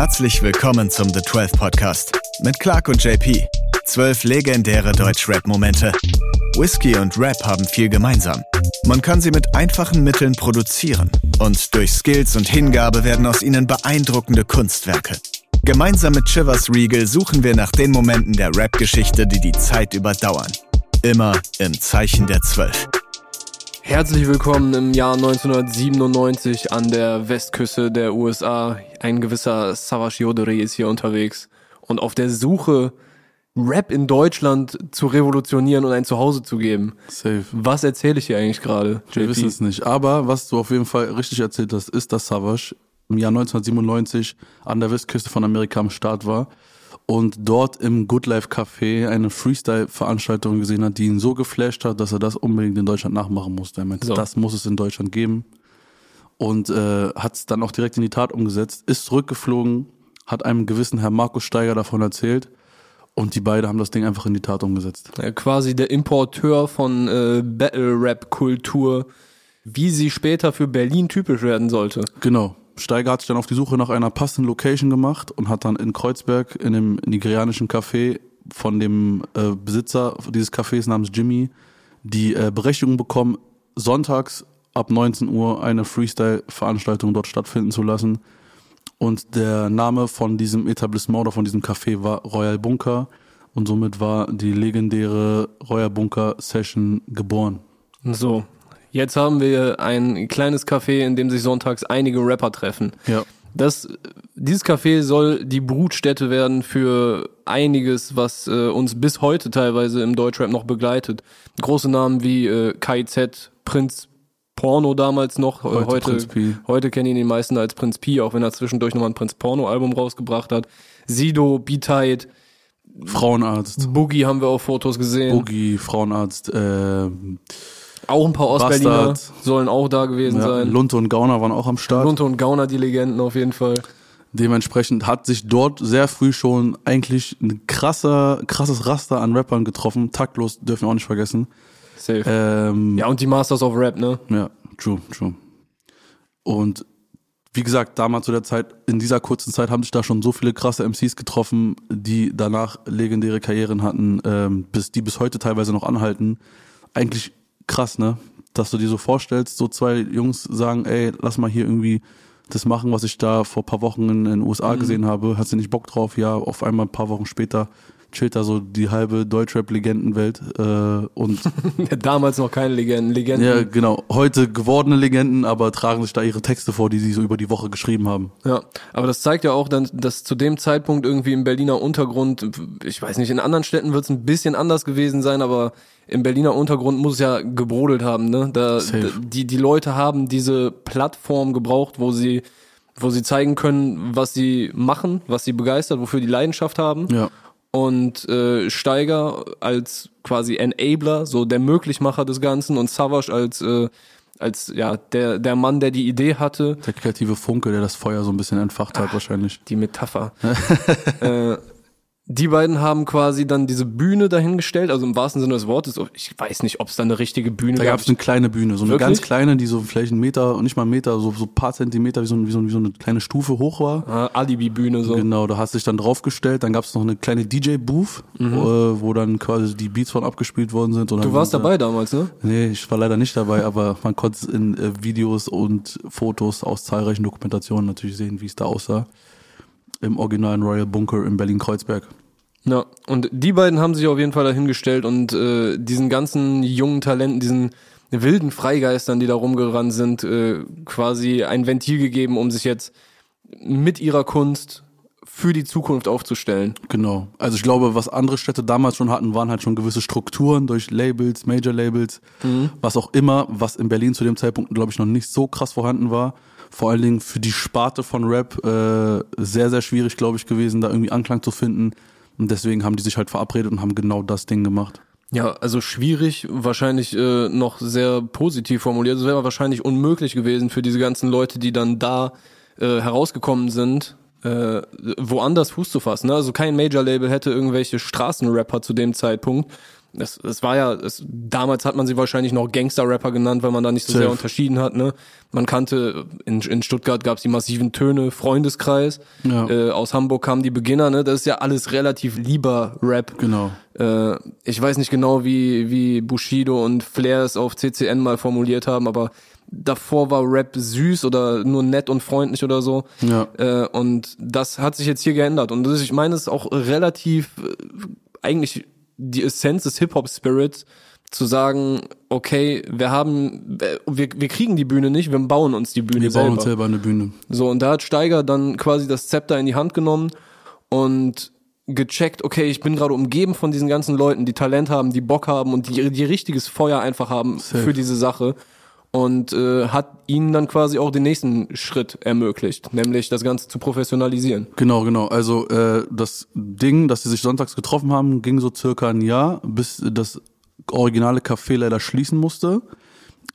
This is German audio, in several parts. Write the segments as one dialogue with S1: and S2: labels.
S1: Herzlich willkommen zum The 12 Podcast mit Clark und JP. Zwölf legendäre Deutsch-Rap-Momente. Whisky und Rap haben viel gemeinsam. Man kann sie mit einfachen Mitteln produzieren und durch Skills und Hingabe werden aus ihnen beeindruckende Kunstwerke. Gemeinsam mit Chivers Regal suchen wir nach den Momenten der Rap-Geschichte, die die Zeit überdauern. Immer im Zeichen der Zwölf.
S2: Herzlich willkommen im Jahr 1997 an der Westküste der USA. Ein gewisser Savage Yodori ist hier unterwegs und auf der Suche, Rap in Deutschland zu revolutionieren und ein Zuhause zu geben.
S3: Safe.
S2: Was erzähle ich hier eigentlich gerade?
S3: Wir wissen es nicht. Aber was du auf jeden Fall richtig erzählt hast, ist, dass Savage im Jahr 1997 an der Westküste von Amerika am Start war und dort im Good Life Café eine Freestyle-Veranstaltung gesehen hat, die ihn so geflasht hat, dass er das unbedingt in Deutschland nachmachen musste. Er meinte,
S2: So.
S3: das muss es in Deutschland geben. Und äh, hat es dann auch direkt in die Tat umgesetzt, ist zurückgeflogen, hat einem gewissen Herr Markus Steiger davon erzählt und die beiden haben das Ding einfach in die Tat umgesetzt.
S2: Äh, quasi der Importeur von äh, Battle-Rap-Kultur, wie sie später für Berlin typisch werden sollte.
S3: Genau. Steiger hat sich dann auf die Suche nach einer passenden Location gemacht und hat dann in Kreuzberg in dem nigerianischen Café von dem äh, Besitzer dieses Cafés namens Jimmy die äh, Berechtigung bekommen, sonntags ab 19 Uhr eine Freestyle-Veranstaltung dort stattfinden zu lassen. Und der Name von diesem Etablissement oder von diesem Café war Royal Bunker. Und somit war die legendäre Royal Bunker Session geboren.
S2: So, jetzt haben wir ein kleines Café, in dem sich sonntags einige Rapper treffen.
S3: Ja.
S2: Das, dieses Café soll die Brutstätte werden für einiges, was äh, uns bis heute teilweise im Deutschrap noch begleitet. Große Namen wie äh, KIZ, Prinz Porno damals noch, äh,
S3: Heute
S2: heute,
S3: Prinz Pi.
S2: heute kennen ihn die meisten als Prinz Pi, auch wenn er zwischendurch nochmal ein Prinz Porno Album rausgebracht hat. Sido, B-Tide,
S3: Frauenarzt.
S2: Boogie haben wir auf Fotos gesehen.
S3: Boogie, Frauenarzt, äh,
S2: Auch ein paar Ostberliner sollen auch da gewesen
S3: ja,
S2: sein.
S3: Lunte und Gauner waren auch am Start.
S2: Lunte und Gauner, die Legenden auf jeden Fall.
S3: Dementsprechend hat sich dort sehr früh schon eigentlich ein krasser, krasses Raster an Rappern getroffen. Taktlos dürfen wir auch nicht vergessen.
S2: Safe.
S3: Ähm,
S2: ja, und die Masters of Rap, ne?
S3: Ja, true, true. Und wie gesagt, damals zu der Zeit, in dieser kurzen Zeit haben sich da schon so viele krasse MCs getroffen, die danach legendäre Karrieren hatten, ähm, bis die bis heute teilweise noch anhalten. Eigentlich krass, ne? Dass du dir so vorstellst, so zwei Jungs sagen, ey, lass mal hier irgendwie das machen, was ich da vor paar Wochen in den USA gesehen habe. Hast du nicht Bock drauf? Ja, auf einmal ein paar Wochen später chillt da so die halbe Deutschrap-Legendenwelt äh, und
S2: Damals noch keine Legenden. Legenden.
S3: ja, genau. Heute gewordene Legenden, aber tragen sich da ihre Texte vor, die sie so über die Woche geschrieben haben.
S2: Ja, aber das zeigt ja auch dann, dass zu dem Zeitpunkt irgendwie im Berliner Untergrund, ich weiß nicht, in anderen Städten wird es ein bisschen anders gewesen sein, aber im Berliner Untergrund muss es ja gebrodelt haben, ne? Da,
S3: Safe.
S2: die die Leute haben diese Plattform gebraucht, wo sie wo sie zeigen können, was sie machen, was sie begeistert, wofür die Leidenschaft haben.
S3: Ja.
S2: Und äh, Steiger als quasi Enabler, so der Möglichmacher des Ganzen und Savage als äh, als ja der der Mann, der die Idee hatte,
S3: Der kreative Funke, der das Feuer so ein bisschen entfacht hat, wahrscheinlich.
S2: die Metapher. äh, die beiden haben quasi dann diese Bühne dahingestellt, also im wahrsten Sinne des Wortes. Ich weiß nicht, ob es da eine richtige Bühne
S3: Da gab es eine kleine Bühne, so eine
S2: Wirklich?
S3: ganz kleine, die so vielleicht einen Meter, nicht mal einen Meter, so, so ein paar Zentimeter, wie so, wie, so, wie so eine kleine Stufe hoch war.
S2: Ah, Alibi-Bühne so.
S3: Genau, da hast du dich dann draufgestellt. Dann gab es noch eine kleine DJ-Booth, äh, wo dann quasi die Beats von abgespielt worden sind.
S2: Mhm. Du warst dabei damals, ne?
S3: Nee, ich war leider nicht dabei, aber man konnte es in äh, Videos und Fotos aus zahlreichen Dokumentationen natürlich sehen, wie es da aussah. Im originalen Royal Bunker in Berlin-Kreuzberg.
S2: Ja, und die beiden haben sich auf jeden Fall dahingestellt und äh, diesen ganzen jungen Talenten, diesen wilden Freigeistern, die da rumgerannt sind, äh, quasi ein Ventil gegeben, um sich jetzt mit ihrer Kunst für die Zukunft aufzustellen.
S3: Genau. Also ich glaube, was andere Städte damals schon hatten, waren halt schon gewisse Strukturen durch Labels, Major-Labels, was auch immer, was in Berlin zu dem Zeitpunkt, glaube ich, noch nicht so krass vorhanden war. Vor allen Dingen für die Sparte von Rap äh, sehr, sehr schwierig, glaube ich, gewesen, da irgendwie Anklang zu finden. Und deswegen haben die sich halt verabredet und haben genau das Ding gemacht.
S2: Ja, also schwierig, wahrscheinlich äh, noch sehr positiv formuliert. Es wäre wahrscheinlich unmöglich gewesen für diese ganzen Leute, die dann da äh, herausgekommen sind, äh, woanders Fuß zu fassen. Ne? Also kein Major-Label hätte irgendwelche Straßenrapper zu dem Zeitpunkt es, es war ja, es, damals hat man sie wahrscheinlich noch Gangster-Rapper genannt, weil man da nicht so
S3: Safe.
S2: sehr unterschieden hat. Ne? Man kannte, in, in Stuttgart gab es die massiven Töne, Freundeskreis.
S3: Ja.
S2: Äh, aus Hamburg kamen die Beginner. Ne? Das ist ja alles relativ lieber Rap.
S3: Genau.
S2: Äh, ich weiß nicht genau, wie, wie Bushido und Flair es auf CCN mal formuliert haben, aber davor war Rap süß oder nur nett und freundlich oder so.
S3: Ja.
S2: Äh, und das hat sich jetzt hier geändert. Und das, ich meine, es ist auch relativ äh, eigentlich die Essenz des Hip-Hop-Spirits zu sagen, okay, wir haben, wir, wir kriegen die Bühne nicht, wir bauen uns die Bühne
S3: Wir
S2: selber.
S3: bauen uns selber eine Bühne.
S2: So, und da hat Steiger dann quasi das Zepter in die Hand genommen und gecheckt, okay, ich bin gerade umgeben von diesen ganzen Leuten, die Talent haben, die Bock haben und die, die richtiges Feuer einfach haben
S3: Safe.
S2: für diese Sache. Und äh, hat ihnen dann quasi auch den nächsten Schritt ermöglicht, nämlich das Ganze zu professionalisieren.
S3: Genau, genau. Also äh, das Ding, dass sie sich sonntags getroffen haben, ging so circa ein Jahr, bis das originale Café leider schließen musste,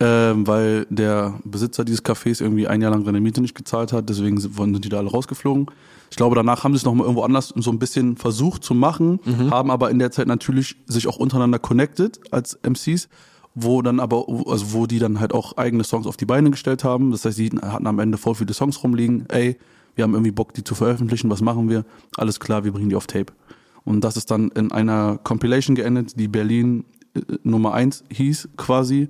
S3: ähm, weil der Besitzer dieses Cafés irgendwie ein Jahr lang seine Miete nicht gezahlt hat. Deswegen sind sind die da alle rausgeflogen. Ich glaube, danach haben sie es noch mal irgendwo anders so ein bisschen versucht zu machen, haben aber in der Zeit natürlich sich auch untereinander connected als MCs wo dann aber, also wo die dann halt auch eigene Songs auf die Beine gestellt haben. Das heißt, die hatten am Ende voll viele Songs rumliegen. Ey, wir haben irgendwie Bock, die zu veröffentlichen. Was machen wir? Alles klar, wir bringen die auf Tape. Und das ist dann in einer Compilation geendet, die Berlin äh, Nummer eins hieß quasi.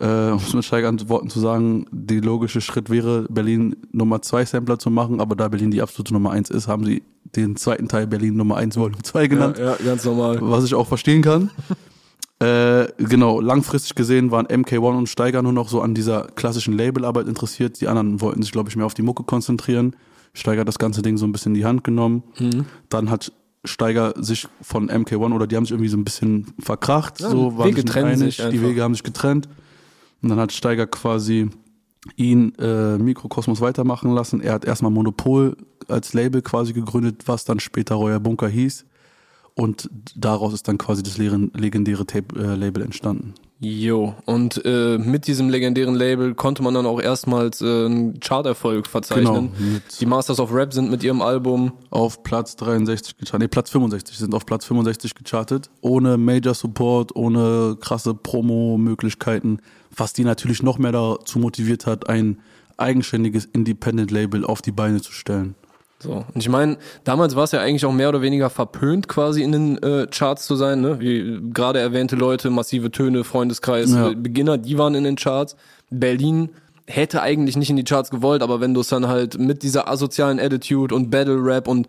S3: Äh, um es mit steigernden Worten zu sagen, die logische Schritt wäre, Berlin Nummer zwei Sampler zu machen, aber da Berlin die absolute Nummer eins ist, haben sie den zweiten Teil Berlin Nummer eins Volume 2 genannt
S2: ja, ganz normal.
S3: was ich auch verstehen kann. Äh, genau, langfristig gesehen waren MK1 und Steiger nur noch so an dieser klassischen Labelarbeit interessiert. Die anderen wollten sich, glaube ich, mehr auf die Mucke konzentrieren. Steiger hat das ganze Ding so ein bisschen in die Hand genommen. Dann hat Steiger sich von MK1 oder die haben sich irgendwie so ein bisschen verkracht.
S2: Ja,
S3: so waren
S2: Wege
S3: sich einig.
S2: sich
S3: Die. Wege haben sich getrennt. Und dann hat Steiger quasi ihn äh, Mikrokosmos weitermachen lassen. Er hat erstmal Monopol als Label quasi gegründet, was dann später Royer Bunker hieß. Und daraus ist dann quasi das legendäre Tape-Label entstanden.
S2: Jo, und äh, mit diesem legendären Label konnte man dann auch erstmals äh, einen Charterfolg verzeichnen.
S3: Genau,
S2: Die Masters of Rap sind mit ihrem Album
S3: Auf Platz 63 gechartet, nee, Platz 65, sind auf Platz 65 gechartet, ohne Major Support, ohne krasse Promo-Möglichkeiten, was die natürlich noch mehr dazu motiviert hat, ein eigenständiges Independent-Label auf die Beine zu stellen.
S2: So, und ich meine, damals war es ja eigentlich auch mehr oder weniger verpönt, quasi in den äh, Charts zu sein, ne? Wie gerade erwähnte Leute, massive Töne, Freundeskreis,
S3: Ja.
S2: äh, Beginner, die waren in den Charts. Berlin hätte eigentlich nicht in die Charts gewollt, aber wenn du es dann halt mit dieser asozialen Attitude und Battle Rap und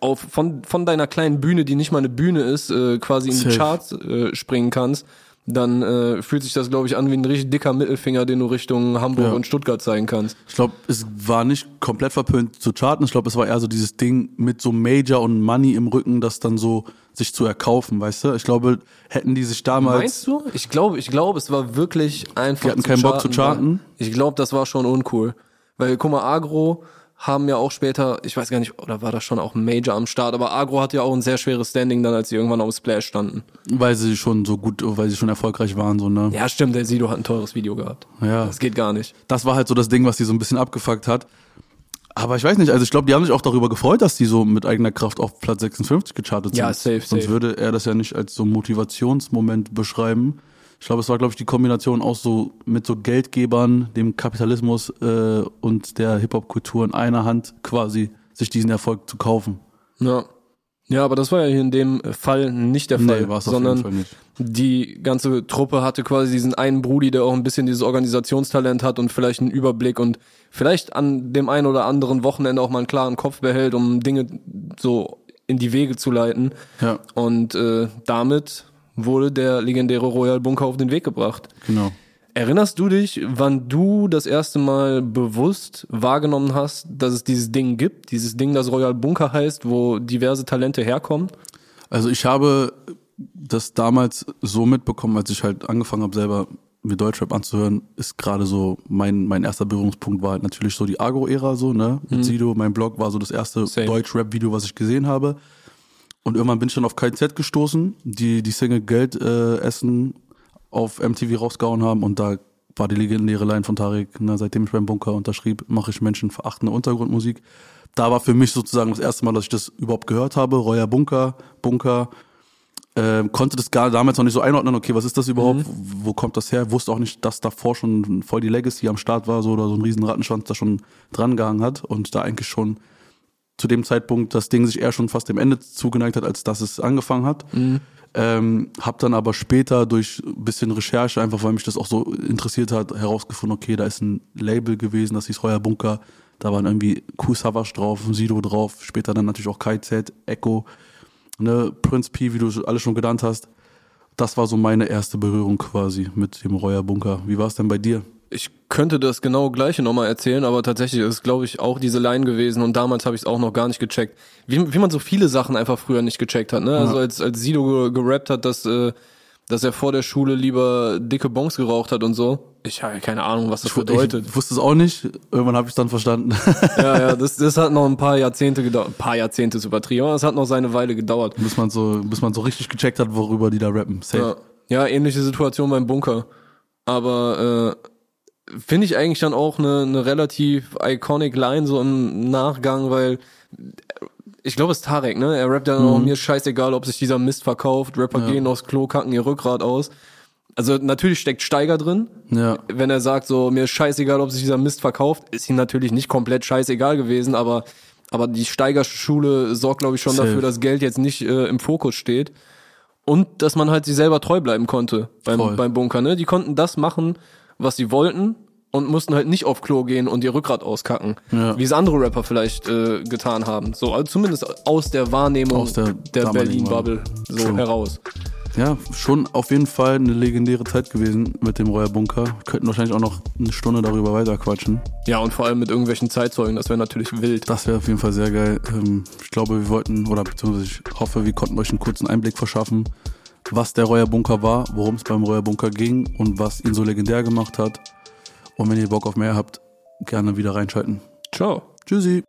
S2: auf, von, von deiner kleinen Bühne, die nicht mal eine Bühne ist, äh, quasi in die. Charts äh, springen kannst, dann äh, fühlt sich das, glaube ich, an wie ein richtig dicker Mittelfinger, den du Richtung Hamburg
S3: Ja.
S2: und Stuttgart zeigen kannst.
S3: Ich glaube, es war nicht komplett verpönt zu charten. Ich glaube, es war eher so dieses Ding mit so Major und Money im Rücken, das dann so sich zu erkaufen, weißt du? Ich glaube, hätten die sich damals
S2: Meinst du? Ich glaube, ich glaube, es war wirklich einfach.
S3: Die hatten keinen Bock zu charten?
S2: Ich glaube, das war schon uncool. Weil, guck mal, Agro haben ja auch später, ich weiß gar nicht, oder war das schon auch Major am Start, aber Agro hat ja auch ein sehr schweres Standing dann, als sie irgendwann auf Splash standen.
S3: weil sie schon so gut, weil sie schon erfolgreich waren, so, ne?
S2: Ja, stimmt, der Sido hat ein teures Video gehabt.
S3: Ja.
S2: Das geht gar nicht.
S3: Das war halt so das Ding, was die so ein bisschen abgefuckt hat. Aber ich weiß nicht, also ich glaube, die haben sich auch darüber gefreut, dass die so mit eigener Kraft auf Platz 56 gechartet sind.
S2: Ja, safe,
S3: Sonst
S2: safe.
S3: würde er das ja nicht als so Motivationsmoment beschreiben. Ich glaube, es war, glaube ich, die Kombination aus so mit so Geldgebern, dem Kapitalismus äh, und der Hip-Hop-Kultur in einer Hand quasi sich diesen Erfolg zu kaufen.
S2: Ja. Ja, aber das war ja hier in dem Fall nicht der Fall,
S3: Nee,
S2: sondern die ganze Truppe hatte quasi diesen einen Brudi, der auch ein bisschen dieses Organisationstalent hat und vielleicht einen Überblick und vielleicht an dem einen oder anderen Wochenende auch mal einen klaren Kopf behält, um Dinge so in die Wege zu leiten.
S3: Ja,
S2: Und äh, damit wurde der legendäre Royal Bunker auf den Weg gebracht.
S3: genau.
S2: Erinnerst du dich, wann du das erste Mal bewusst wahrgenommen hast, dass es dieses Ding gibt, dieses Ding, das Royal Bunker heißt, wo diverse Talente herkommen?
S3: Also ich habe das damals so mitbekommen, als ich halt angefangen habe, selber mir Deutschrap anzuhören, ist gerade so mein mein erster Berührungspunkt war halt natürlich so die Agro-Ära so, ne? Mit Sido, mein Blog war so das erste
S2: Mhm.
S3: Deutschrap-Video, was ich gesehen habe. Und irgendwann bin ich dann auf KZ gestoßen, die die Single Geld äh, essen auf MTV rausgehauen haben. Und da war die legendäre Line von Tarek, ne, seitdem ich beim Bunker unterschrieb, mache ich menschenverachtende Untergrundmusik. Da war für mich sozusagen das erste Mal, dass ich das überhaupt gehört habe. Reuer Bunker, Bunker, Ähm, konnte das gar damals noch nicht so einordnen, okay, was ist das überhaupt, wo kommt das her, wusste auch nicht, dass davor schon voll die Legacy am Start war, so oder so ein riesen Rattenschwanz da schon dran gehangen hat und da eigentlich schon zu dem Zeitpunkt das Ding sich eher schon fast dem Ende zugeneigt hat, als dass es angefangen hat. Ähm, hab dann aber später durch ein bisschen Recherche, einfach weil mich das auch so interessiert hat, herausgefunden, okay, da ist ein Label gewesen, das hieß Heuer Bunker. Da waren irgendwie Q Savage drauf, Sido drauf, später dann natürlich auch KZ, Echo, ne, Prince P, wie du alles schon genannt hast. Das war so meine erste Berührung quasi mit dem Reuer Bunker. Wie war es denn bei dir?
S2: Ich könnte das genau gleiche nochmal erzählen, aber tatsächlich ist glaube ich, auch diese Line gewesen und damals habe ich es auch noch gar nicht gecheckt. Wie, wie man so viele Sachen einfach früher nicht gecheckt hat. Ne? Also als, als Sido ge- gerappt hat, dass, äh, dass er vor der Schule lieber dicke Bongs geraucht hat und so. Ich habe keine Ahnung, was das bedeutet.
S3: Ich wusste es auch nicht. Irgendwann habe ich es dann verstanden.
S2: Ja, ja, das, das hat noch ein paar Jahrzehnte gedauert. Ein paar Jahrzehnte ist übertrieben, aber es hat noch seine Weile gedauert.
S3: bis man so, bis man so richtig gecheckt hat, worüber die da rappen. Safe.
S2: Ja, ja ähnliche Situation beim Bunker. Aber äh, finde ich eigentlich dann auch eine, eine relativ iconic Line so im Nachgang, weil ich glaube, es ist Tarek, ne? Er rappt ja dann auch, mir ist scheißegal, ob sich dieser Mist verkauft. Rapper gehen aufs Klo, kacken ihr Rückgrat aus. Also natürlich steckt Steiger drin.
S3: Ja.
S2: Wenn er sagt, so, mir ist scheißegal, ob sich dieser Mist verkauft, ist ihm natürlich nicht komplett scheißegal gewesen, aber, aber die Steigerschule sorgt, glaube ich, schon
S3: Safe.
S2: dafür, dass Geld jetzt nicht äh, im Fokus steht. Und dass man halt sich selber treu bleiben konnte
S3: Voll.
S2: beim, beim Bunker, ne? Die konnten das machen, was sie wollten und mussten halt nicht auf Klo gehen und ihr Rückgrat auskacken,
S3: Ja.
S2: wie es andere Rapper vielleicht äh, getan haben. So, also zumindest aus der Wahrnehmung
S3: Aus der
S2: der Berlin-Bubble so
S3: True.
S2: heraus.
S3: Ja, schon auf jeden Fall eine legendäre Zeit gewesen mit dem Reuer Bunker. Wir könnten wahrscheinlich auch noch eine Stunde darüber weiter quatschen.
S2: Ja, und vor allem mit irgendwelchen Zeitzeugen, das wäre natürlich wild.
S3: Das wäre auf jeden Fall sehr geil. Ähm, Ich glaube, wir wollten, oder beziehungsweise ich hoffe, wir konnten euch einen kurzen Einblick verschaffen, was der Reuer Bunker war, worum es beim Reuer Bunker ging und was ihn so legendär gemacht hat. Und wenn ihr Bock auf mehr habt, gerne wieder reinschalten.
S2: Ciao.
S3: Tschüssi.